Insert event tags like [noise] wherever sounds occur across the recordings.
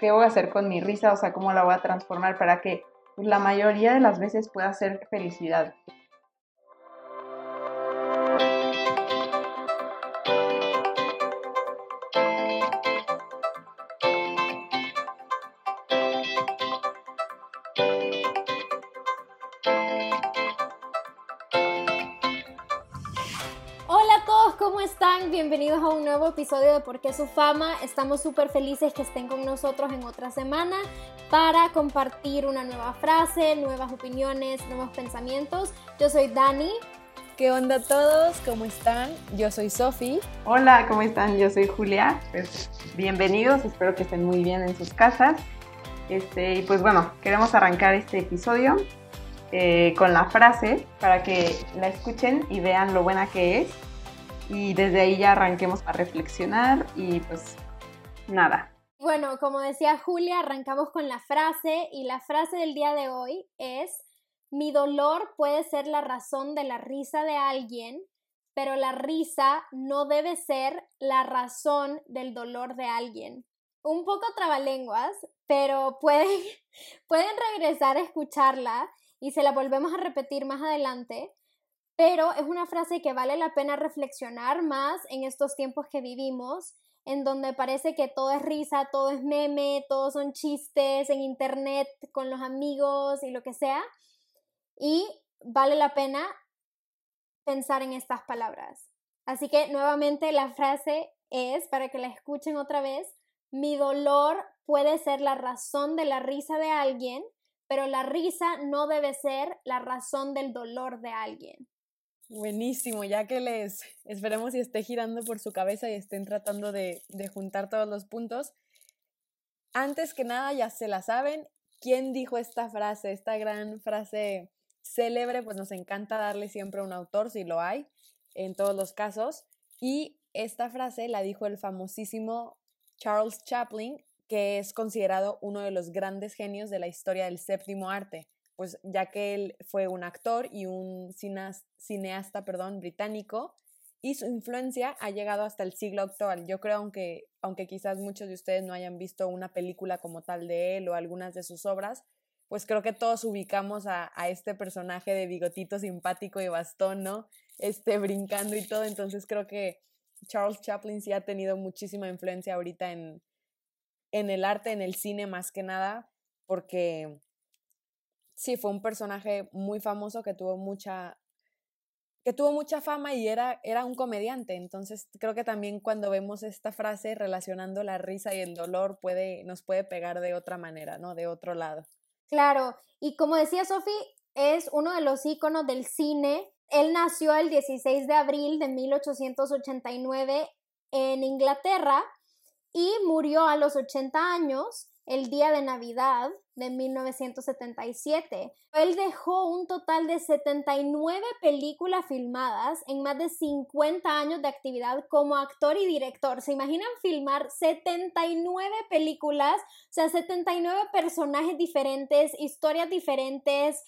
qué voy a hacer con mi risa, o sea, cómo la voy a transformar para que la mayoría de las veces pueda ser felicidad. Bienvenidos a un nuevo episodio de Por qué su fama. Estamos súper felices que estén con nosotros en otra semana para compartir una nueva frase, nuevas opiniones, nuevos pensamientos. Yo soy Dani. ¿Qué onda a todos? ¿Cómo están? Yo soy Sofi. Hola, ¿cómo están? Yo soy Julia. Pues bienvenidos, espero que estén muy bien en sus casas. Este, y pues bueno, queremos arrancar este episodio eh, con la frase para que la escuchen y vean lo buena que es y desde ahí ya arranquemos a reflexionar y pues nada. Bueno, como decía Julia, arrancamos con la frase y la frase del día de hoy es, mi dolor puede ser la razón de la risa de alguien, pero la risa no debe ser la razón del dolor de alguien. Un poco trabalenguas, pero pueden, [laughs] pueden regresar a escucharla y se la volvemos a repetir más adelante pero es una frase que vale la pena reflexionar más en estos tiempos que vivimos, en donde parece que todo es risa, todo es meme, todos son chistes en internet con los amigos y lo que sea. Y vale la pena pensar en estas palabras. Así que nuevamente la frase es, para que la escuchen otra vez, mi dolor puede ser la razón de la risa de alguien, pero la risa no debe ser la razón del dolor de alguien. Buenísimo, ya que les esperemos y esté girando por su cabeza y estén tratando de, de, juntar todos los puntos. Antes que nada, ya se la saben, ¿quién dijo esta frase, esta gran frase célebre? Pues nos encanta darle siempre un autor, si lo hay, en todos los casos. Y esta frase la dijo el famosísimo Charles Chaplin, que es considerado uno de los grandes genios de la historia del séptimo arte pues ya que él fue un actor y un cineasta, perdón, británico, y su influencia ha llegado hasta el siglo actual. Yo creo, aunque, aunque quizás muchos de ustedes no hayan visto una película como tal de él o algunas de sus obras, pues creo que todos ubicamos a, a este personaje de bigotito simpático y bastón, ¿no? Este, brincando y todo. Entonces creo que Charles Chaplin sí ha tenido muchísima influencia ahorita en, en el arte, en el cine más que nada, porque sí, fue un personaje muy famoso que tuvo mucha que tuvo mucha fama y era, era un comediante. Entonces creo que también cuando vemos esta frase relacionando la risa y el dolor puede, nos puede pegar de otra manera, ¿no? De otro lado. Claro, y como decía Sofi, es uno de los íconos del cine. Él nació el 16 de abril de 1889 en Inglaterra y murió a los 80 años el día de Navidad de 1977. Él dejó un total de 79 películas filmadas en más de 50 años de actividad como actor y director. ¿Se imaginan filmar 79 películas? O sea, 79 personajes diferentes, historias diferentes.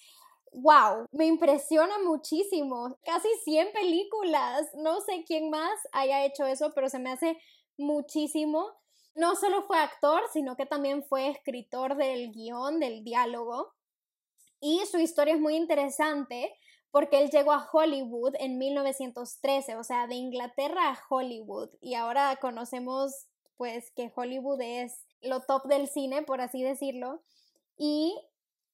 ¡Wow! Me impresiona muchísimo. Casi 100 películas. No sé quién más haya hecho eso, pero se me hace muchísimo no solo fue actor, sino que también fue escritor del guion, del diálogo. Y su historia es muy interesante porque él llegó a Hollywood en 1913, o sea, de Inglaterra a Hollywood. Y ahora conocemos pues que Hollywood es lo top del cine, por así decirlo. Y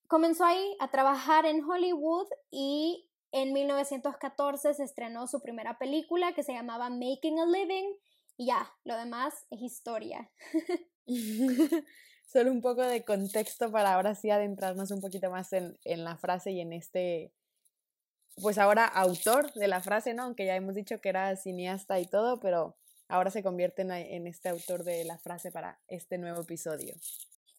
comenzó ahí a trabajar en Hollywood y en 1914 se estrenó su primera película que se llamaba Making a Living y ya, lo demás es historia. [laughs] [laughs] Solo un poco de contexto para ahora sí adentrarnos un poquito más en, en la frase y en este, pues ahora autor de la frase, ¿no? Aunque ya hemos dicho que era cineasta y todo, pero ahora se convierte en, en este autor de la frase para este nuevo episodio.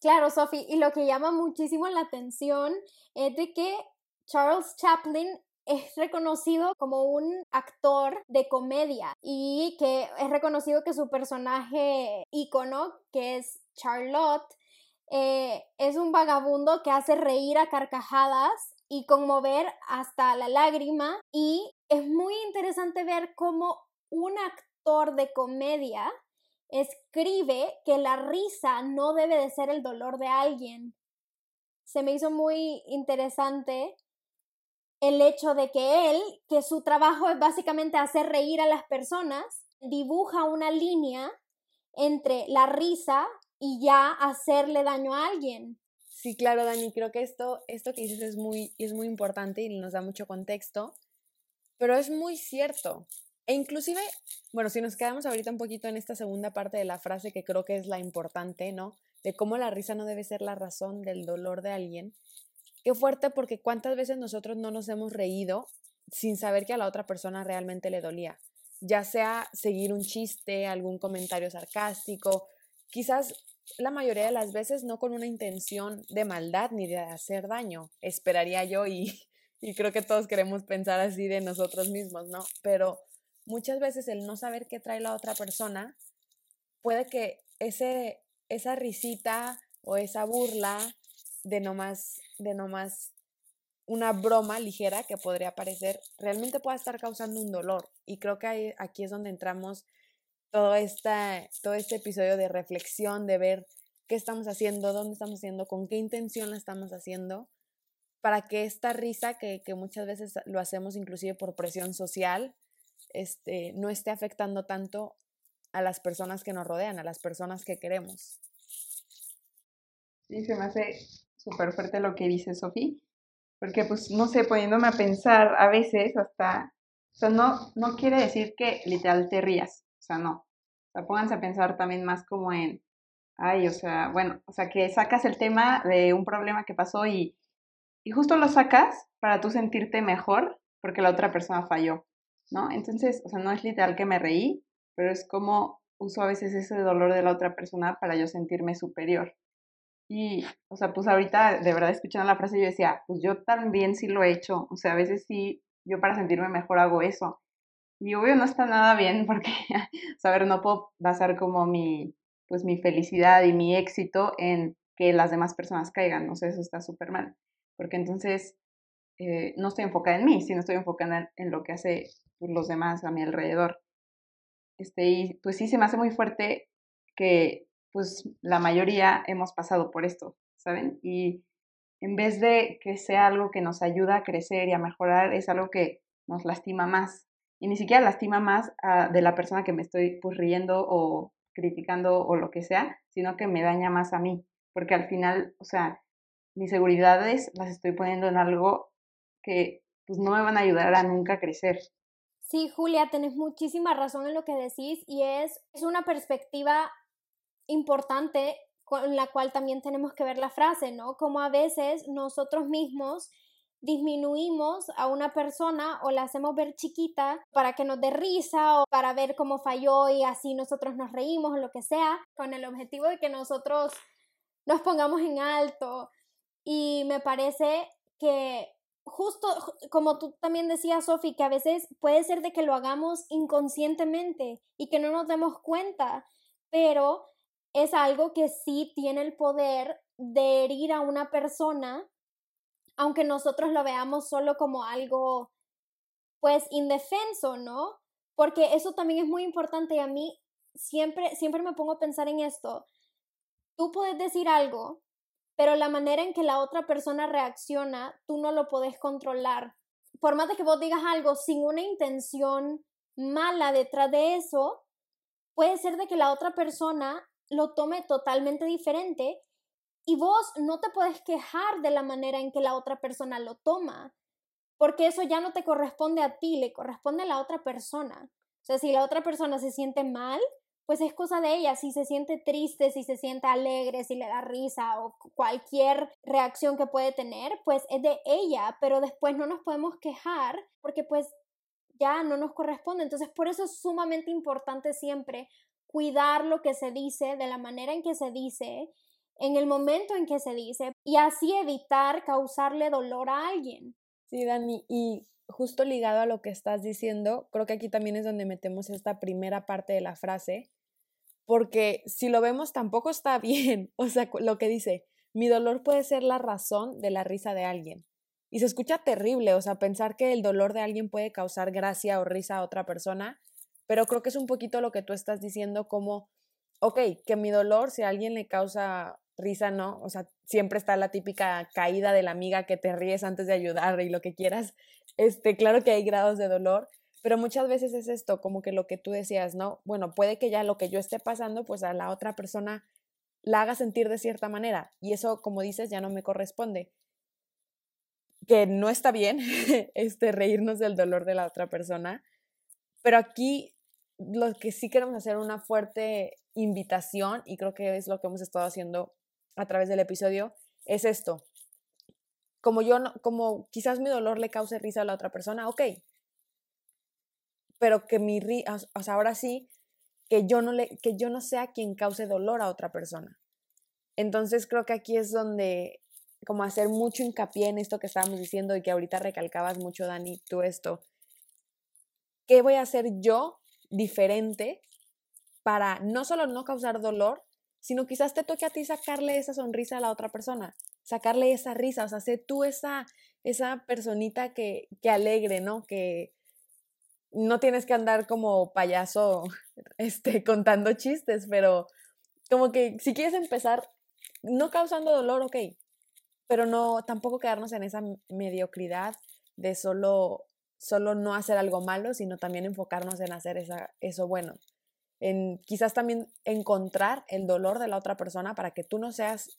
Claro, Sophie, y lo que llama muchísimo la atención es de que Charles Chaplin es reconocido como un actor de comedia y que es reconocido que su personaje ícono, que es Charlotte, eh, es un vagabundo que hace reír a carcajadas y conmover hasta la lágrima y es muy interesante ver cómo un actor de comedia escribe que la risa no debe de ser el dolor de alguien. Se me hizo muy interesante el hecho de que él, que su trabajo es básicamente hacer reír a las personas, dibuja una línea entre la risa y ya hacerle daño a alguien. Sí, claro, Dani, creo que esto, esto que dices es muy, es muy importante y nos da mucho contexto, pero es muy cierto. E inclusive, bueno, si nos quedamos ahorita un poquito en esta segunda parte de la frase que creo que es la importante, ¿no? De cómo la risa no debe ser la razón del dolor de alguien. Qué fuerte porque cuántas veces nosotros no nos hemos reído sin saber que a la otra persona realmente le dolía. Ya sea seguir un chiste, algún comentario sarcástico, quizás la mayoría de las veces no con una intención de maldad ni de hacer daño, esperaría yo y, [laughs] y creo que todos queremos pensar así de nosotros mismos, ¿no? Pero muchas veces el no saber qué trae la otra persona puede que ese, esa risita o esa burla de nomás, de nomás una broma ligera que podría parecer, realmente pueda estar causando un dolor. Y creo que aquí es donde entramos todo, esta, todo este episodio de reflexión, de ver qué estamos haciendo, dónde estamos haciendo, con qué intención la estamos haciendo, para que esta risa, que, que muchas veces lo hacemos inclusive por presión social, este, no esté afectando tanto a las personas que nos rodean, a las personas que queremos. Sí, se me hace súper fuerte lo que dice Sofía, porque pues no sé, poniéndome a pensar a veces hasta, o sea, no, no quiere decir que literal te rías, o sea, no, o sea, pónganse a pensar también más como en, ay, o sea, bueno, o sea, que sacas el tema de un problema que pasó y, y justo lo sacas para tú sentirte mejor porque la otra persona falló, ¿no? Entonces, o sea, no es literal que me reí, pero es como uso a veces ese dolor de la otra persona para yo sentirme superior. Y, o sea, pues ahorita de verdad escuchando la frase yo decía, pues yo también sí lo he hecho, o sea, a veces sí, yo para sentirme mejor hago eso. Y obvio no está nada bien porque, [laughs] saber, no puedo basar como mi, pues mi felicidad y mi éxito en que las demás personas caigan, o sea, eso está súper mal, porque entonces eh, no estoy enfocada en mí, sino estoy enfocada en, lo que hace pues, los demás a mi alrededor. Este, y pues sí se me hace muy fuerte que pues la mayoría hemos pasado por esto, ¿saben? Y en vez de que sea algo que nos ayuda a crecer y a mejorar, es algo que nos lastima más. Y ni siquiera lastima más de la persona que me estoy pues riendo o criticando o lo que sea, sino que me daña más a mí. Porque al final, o sea, mis seguridades las estoy poniendo en algo que pues no me van a ayudar a nunca crecer. Sí, Julia, tenés muchísima razón en lo que decís y es, es una perspectiva importante con la cual también tenemos que ver la frase, ¿no? Como a veces nosotros mismos disminuimos a una persona o la hacemos ver chiquita para que nos dé risa o para ver cómo falló y así nosotros nos reímos o lo que sea, con el objetivo de que nosotros nos pongamos en alto. Y me parece que justo como tú también decías, Sofi, que a veces puede ser de que lo hagamos inconscientemente y que no nos demos cuenta, pero es algo que sí tiene el poder de herir a una persona, aunque nosotros lo veamos solo como algo, pues, indefenso, ¿no? Porque eso también es muy importante y a mí siempre, siempre me pongo a pensar en esto. Tú puedes decir algo, pero la manera en que la otra persona reacciona, tú no lo puedes controlar. Por más de que vos digas algo sin una intención mala detrás de eso, puede ser de que la otra persona lo tome totalmente diferente y vos no te puedes quejar de la manera en que la otra persona lo toma, porque eso ya no te corresponde a ti, le corresponde a la otra persona. O sea, si la otra persona se siente mal, pues es cosa de ella. Si se siente triste, si se siente alegre, si le da risa o cualquier reacción que puede tener, pues es de ella, pero después no nos podemos quejar porque pues ya no nos corresponde. Entonces, por eso es sumamente importante siempre cuidar lo que se dice, de la manera en que se dice, en el momento en que se dice, y así evitar causarle dolor a alguien. Sí, Dani, y justo ligado a lo que estás diciendo, creo que aquí también es donde metemos esta primera parte de la frase, porque si lo vemos tampoco está [laughs] bien, o sea, lo que dice, mi dolor puede ser la razón de la risa de alguien. Y se escucha terrible, o sea, pensar que el dolor de alguien puede causar gracia o risa a otra persona, pero creo que es un poquito lo que tú estás diciendo, como ok, que mi dolor, si alguien le causa risa, ¿no? O sea, siempre está la típica caída de la amiga que te ríes antes de ayudar y lo que quieras. Este, claro que hay grados de dolor, pero muchas veces es esto, como que lo que tú decías, ¿no? Bueno, puede que ya lo que yo esté pasando, pues a la otra persona la haga sentir de cierta manera y eso, como dices, ya no me corresponde. Que no está bien [laughs] este reírnos del dolor de la otra persona, pero aquí lo que sí queremos hacer una fuerte invitación y creo que es lo que hemos estado haciendo a través del episodio es esto. Como yo no, como quizás mi dolor le cause risa a la otra persona, ok. Pero que mi risa, ahora sí, que yo no le, que yo no sea quien cause dolor a otra persona. Entonces creo que aquí es donde como hacer mucho hincapié en esto que estábamos diciendo y que ahorita recalcabas mucho, Dani, tú esto. ¿Qué voy a hacer yo diferente para no solo no causar dolor, sino quizás te toque a ti sacarle esa sonrisa a la otra persona, sacarle esa risa, o sea, sé tú esa, esa personita que, que alegre, ¿no? Que no tienes que andar como payaso [laughs] este, contando chistes, pero como que si quieres empezar no causando dolor, ok, pero no tampoco quedarnos en esa mediocridad de solo solo no hacer algo malo, sino también enfocarnos en hacer esa, eso bueno. En quizás también encontrar el dolor de la otra persona para que tú no seas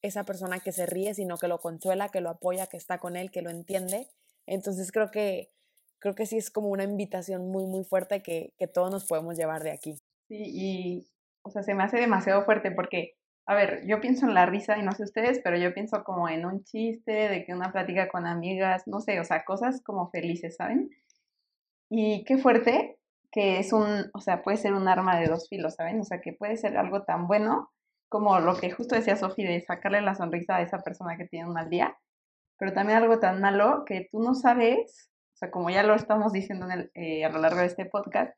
esa persona que se ríe, sino que lo consuela, que lo apoya, que está con él, que lo entiende. Entonces creo que, creo que sí es como una invitación muy, muy fuerte que, que todos nos podemos llevar de aquí. Sí, y, o sea, se me hace demasiado fuerte porque a ver, yo pienso en la risa y no sé ustedes, pero yo pienso como en un chiste, de que una plática con amigas, no sé, o sea, cosas como felices, ¿saben? Y qué fuerte que es un, o sea, puede ser un arma de dos filos, ¿saben? O sea, que puede ser algo tan bueno como lo que justo decía Sofi de sacarle la sonrisa a esa persona que tiene un mal día, pero también algo tan malo que tú no sabes, o sea, como ya lo estamos diciendo eh, a lo largo de este podcast,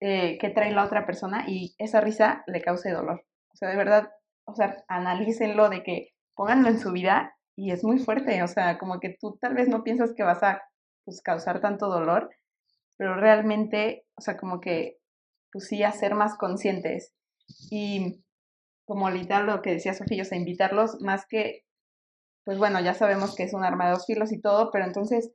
eh, que trae la otra persona y esa risa le cause dolor. Sea, de verdad, o sea, analícenlo de que pónganlo en su vida y es muy fuerte, o sea, como que tú tal vez no piensas que vas a pues, causar tanto dolor, pero realmente, o sea, como que, pues sí, hacer más conscientes y como literal lo que decía Sofía, o sea, invitarlos más que, pues bueno, ya sabemos que es un arma de dos filos y todo, pero entonces,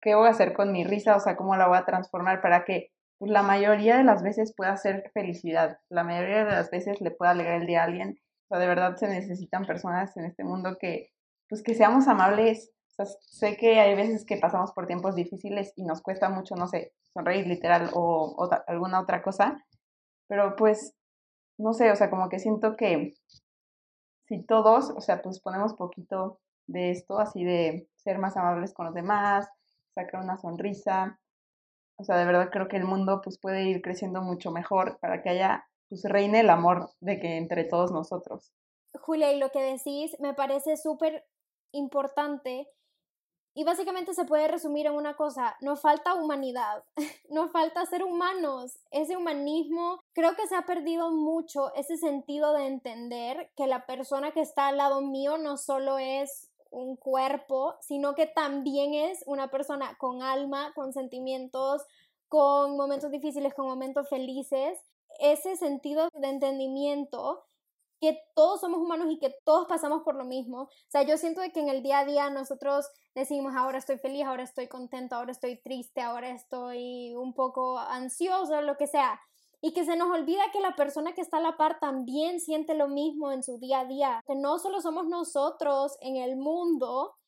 ¿qué voy a hacer con mi risa? O sea, ¿cómo la voy a transformar para que pues, la mayoría de las veces pueda ser felicidad, la mayoría de las veces le pueda alegrar el día a alguien o sea, de verdad se necesitan personas en este mundo que, pues que seamos amables. O sé que hay veces que pasamos por tiempos difíciles y nos cuesta mucho, no sé, sonreír literal o, alguna otra cosa, pero pues, no sé, o sea, como que siento que si todos, o sea, pues ponemos poquito de esto, así de ser más amables con los demás, sacar una sonrisa, o sea, de verdad creo que el mundo pues puede ir creciendo mucho mejor para que haya pues reine el amor de que entre todos nosotros. Julia, y lo que decís me parece súper importante y básicamente se puede resumir en una cosa, nos falta humanidad, [laughs] nos falta ser humanos, ese humanismo, creo que se ha perdido mucho ese sentido de entender que la persona que está al lado mío no solo es un cuerpo, sino que también es una persona con alma, con sentimientos, con momentos difíciles, con momentos felices ese sentido de entendimiento que todos somos humanos y que todos pasamos por lo mismo. O sea, yo siento que en el día a día nosotros decimos, ahora estoy feliz, ahora estoy contento, ahora estoy triste, ahora estoy un poco ansioso, lo que sea. Y que se nos olvida que la persona que está a la par también siente lo mismo en su día a día. Que no solo somos nosotros en el mundo,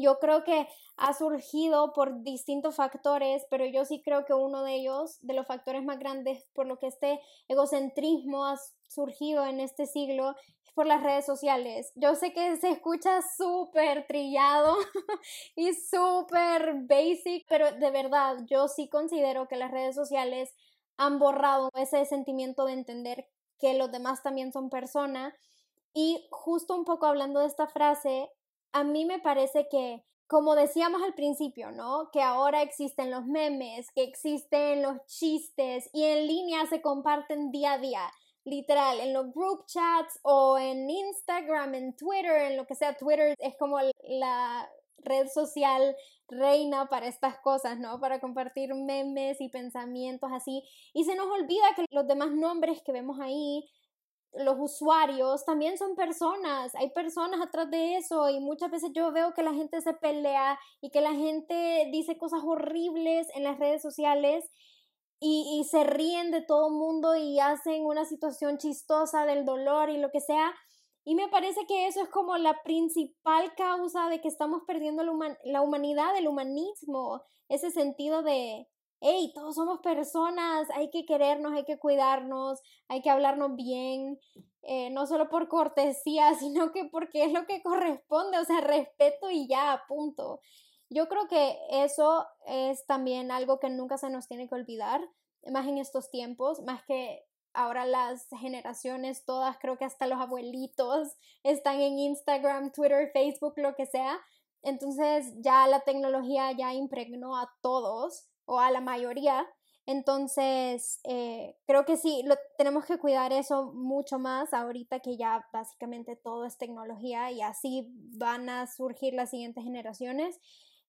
yo creo que ha surgido por distintos factores, pero yo sí creo que uno de ellos, de los factores más grandes por lo que este egocentrismo ha surgido en este siglo, es por las redes sociales. Yo sé que se escucha súper trillado [laughs] y súper basic, pero de verdad yo sí considero que las redes sociales han borrado ese sentimiento de entender que los demás también son personas. Y justo un poco hablando de esta frase, a mí me parece que, como decíamos al principio, ¿no? Que ahora existen los memes, que existen los chistes y en línea se comparten día a día. Literal, en los group chats o en Instagram, en Twitter, en lo que sea, Twitter es como la red social reina para estas cosas, ¿no? Para compartir memes y pensamientos así. Y se nos olvida que los demás nombres que vemos ahí, los usuarios, también son personas. Hay personas atrás de eso y muchas veces yo veo que la gente se pelea y que la gente dice cosas horribles en las redes sociales. Y, se ríen de todo mundo y hacen una situación chistosa del dolor y lo que sea, y me parece que eso es como la principal causa de que estamos perdiendo la, humanidad, el humanismo, ese sentido de, hey, todos somos personas, hay que querernos, hay que cuidarnos, hay que hablarnos bien, eh, no solo por cortesía, [laughs] sino que porque es lo que corresponde, o sea, respeto y ya, punto. Yo creo que eso es también algo que nunca se nos tiene que olvidar, más en estos tiempos, más que ahora las generaciones todas, creo que hasta los abuelitos están en Instagram, Twitter, Facebook, lo que sea. Entonces ya la tecnología ya impregnó a todos o a la mayoría. Entonces, eh, creo que sí, lo, tenemos que cuidar eso mucho más ahorita que ya básicamente todo es tecnología y así van a surgir las siguientes generaciones.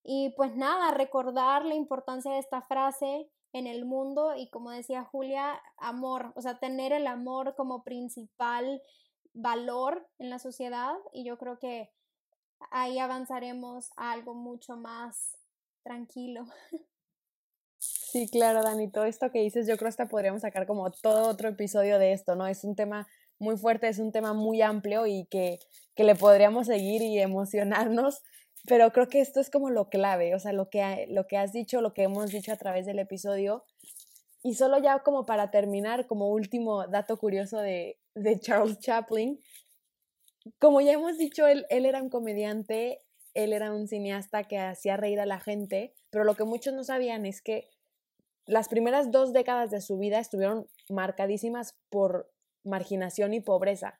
Y pues nada, recordar la importancia de esta frase, en el mundo y como decía Julia, amor, o sea, tener el amor como principal valor en la sociedad y yo creo que ahí avanzaremos a algo mucho más tranquilo. [laughs] Sí, claro, Dani, todo esto que dices, yo creo que hasta podríamos sacar como todo otro episodio de esto, ¿no? Es un tema muy fuerte, es un tema muy amplio y que, que le podríamos seguir y emocionarnos pero creo que esto es como lo clave, o sea, lo que, lo que has dicho, lo que hemos dicho a través del episodio. Y solo ya como para terminar, como último dato curioso de, Charles Chaplin, como ya hemos dicho, él, él era un comediante, él era un cineasta que hacía reír a la gente, pero lo que muchos no sabían es que las primeras dos décadas de su vida estuvieron marcadísimas por marginación y pobreza.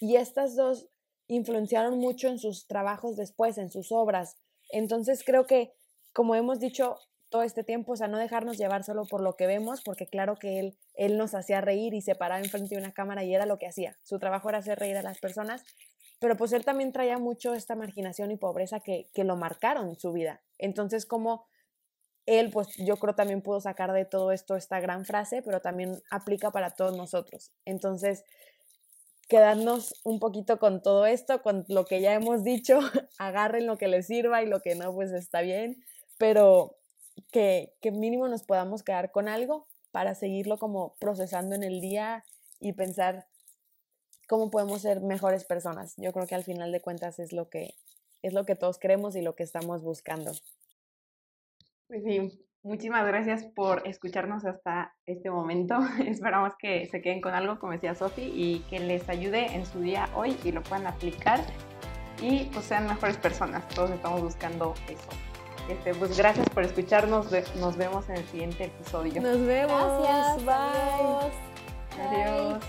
Y estas dos influenciaron mucho en sus trabajos después, en sus obras. Entonces creo que, como hemos dicho todo este tiempo, o sea, no dejarnos llevar solo por lo que vemos, porque claro que él, él nos hacía reír y se paraba enfrente de una cámara y era lo que hacía. Su trabajo era hacer reír a las personas, pero pues él también traía mucho esta marginación y pobreza que, que lo marcaron en su vida. Entonces, como él, pues yo creo también pudo sacar de todo esto esta gran frase, pero también aplica para todos nosotros. Entonces, quedarnos un poquito con todo esto, con lo que ya hemos dicho, [laughs] agarren lo que les sirva y lo que no, pues está bien, pero que, mínimo nos podamos quedar con algo para seguirlo como procesando en el día y pensar cómo podemos ser mejores personas. Yo creo que al final de cuentas es lo que es lo que todos queremos y lo que estamos buscando. Pues sí, Muchísimas gracias por escucharnos hasta este momento. [laughs] Esperamos que se queden con algo, como decía Sofi, y que les ayude en su día hoy y lo puedan aplicar y pues sean mejores personas. Todos estamos buscando eso. Este, pues gracias por escucharnos. Nos vemos en el siguiente episodio. Nos vemos. Gracias. Bye. Adiós.